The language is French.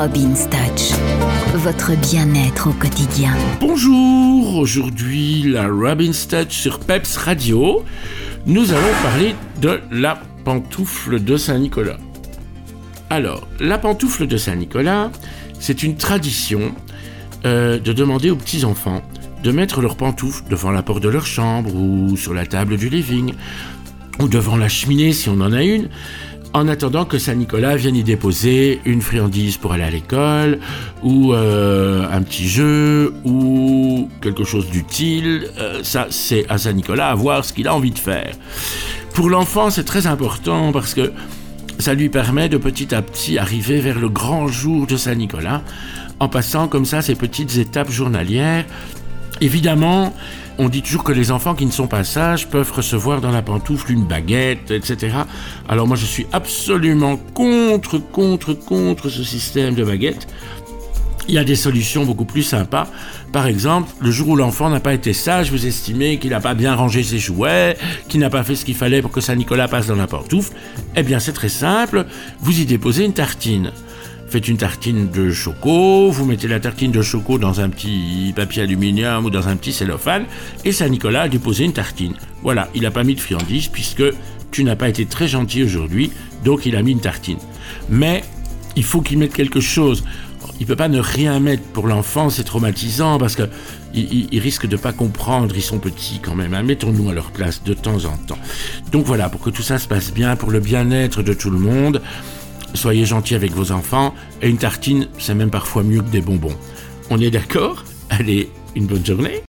Robin's Touch, votre bien-être au quotidien. Bonjour, aujourd'hui la Robin's Touch sur Peps Radio. Nous allons parler de la pantoufle de Saint-Nicolas. Alors, la pantoufle de Saint-Nicolas, c'est une tradition euh, de demander aux petits-enfants de mettre leurs pantoufles devant la porte de leur chambre ou sur la table du living ou devant la cheminée si on en a une, en attendant que Saint-Nicolas vienne y déposer une friandise pour aller à l'école, ou euh, un petit jeu, ou quelque chose d'utile. Euh, ça, c'est à Saint-Nicolas à voir ce qu'il a envie de faire. Pour l'enfant, c'est très important parce que ça lui permet de petit à petit arriver vers le grand jour de Saint-Nicolas, en passant comme ça ces petites étapes journalières. Évidemment, on dit toujours que les enfants qui ne sont pas sages peuvent recevoir dans la pantoufle une baguette, etc. Alors moi je suis absolument contre, contre, contre ce système de baguette. Il y a des solutions beaucoup plus sympas. Par exemple, le jour où l'enfant n'a pas été sage, vous estimez qu'il n'a pas bien rangé ses jouets, qu'il n'a pas fait ce qu'il fallait pour que Saint-Nicolas passe dans la pantoufle, eh bien c'est très simple, vous y déposez une tartine faites une tartine de choco, vous mettez la tartine de choco dans un petit papier aluminium ou dans un petit cellophane, et Saint-Nicolas a déposé une tartine. Voilà, il n'a pas mis de friandises puisque tu n'as pas été très gentil aujourd'hui, donc il a mis une tartine. Mais il faut qu'il mette quelque chose. Il peut pas ne rien mettre pour l'enfant, c'est traumatisant parce que il, risque de pas comprendre. Ils sont petits quand même. Hein. Mettons-nous à leur place de temps en temps. Donc voilà, pour que tout ça se passe bien, pour le bien-être de tout le monde. Soyez gentil avec vos enfants, et une tartine, c'est même parfois mieux que des bonbons. On est d'accord? Allez, une bonne journée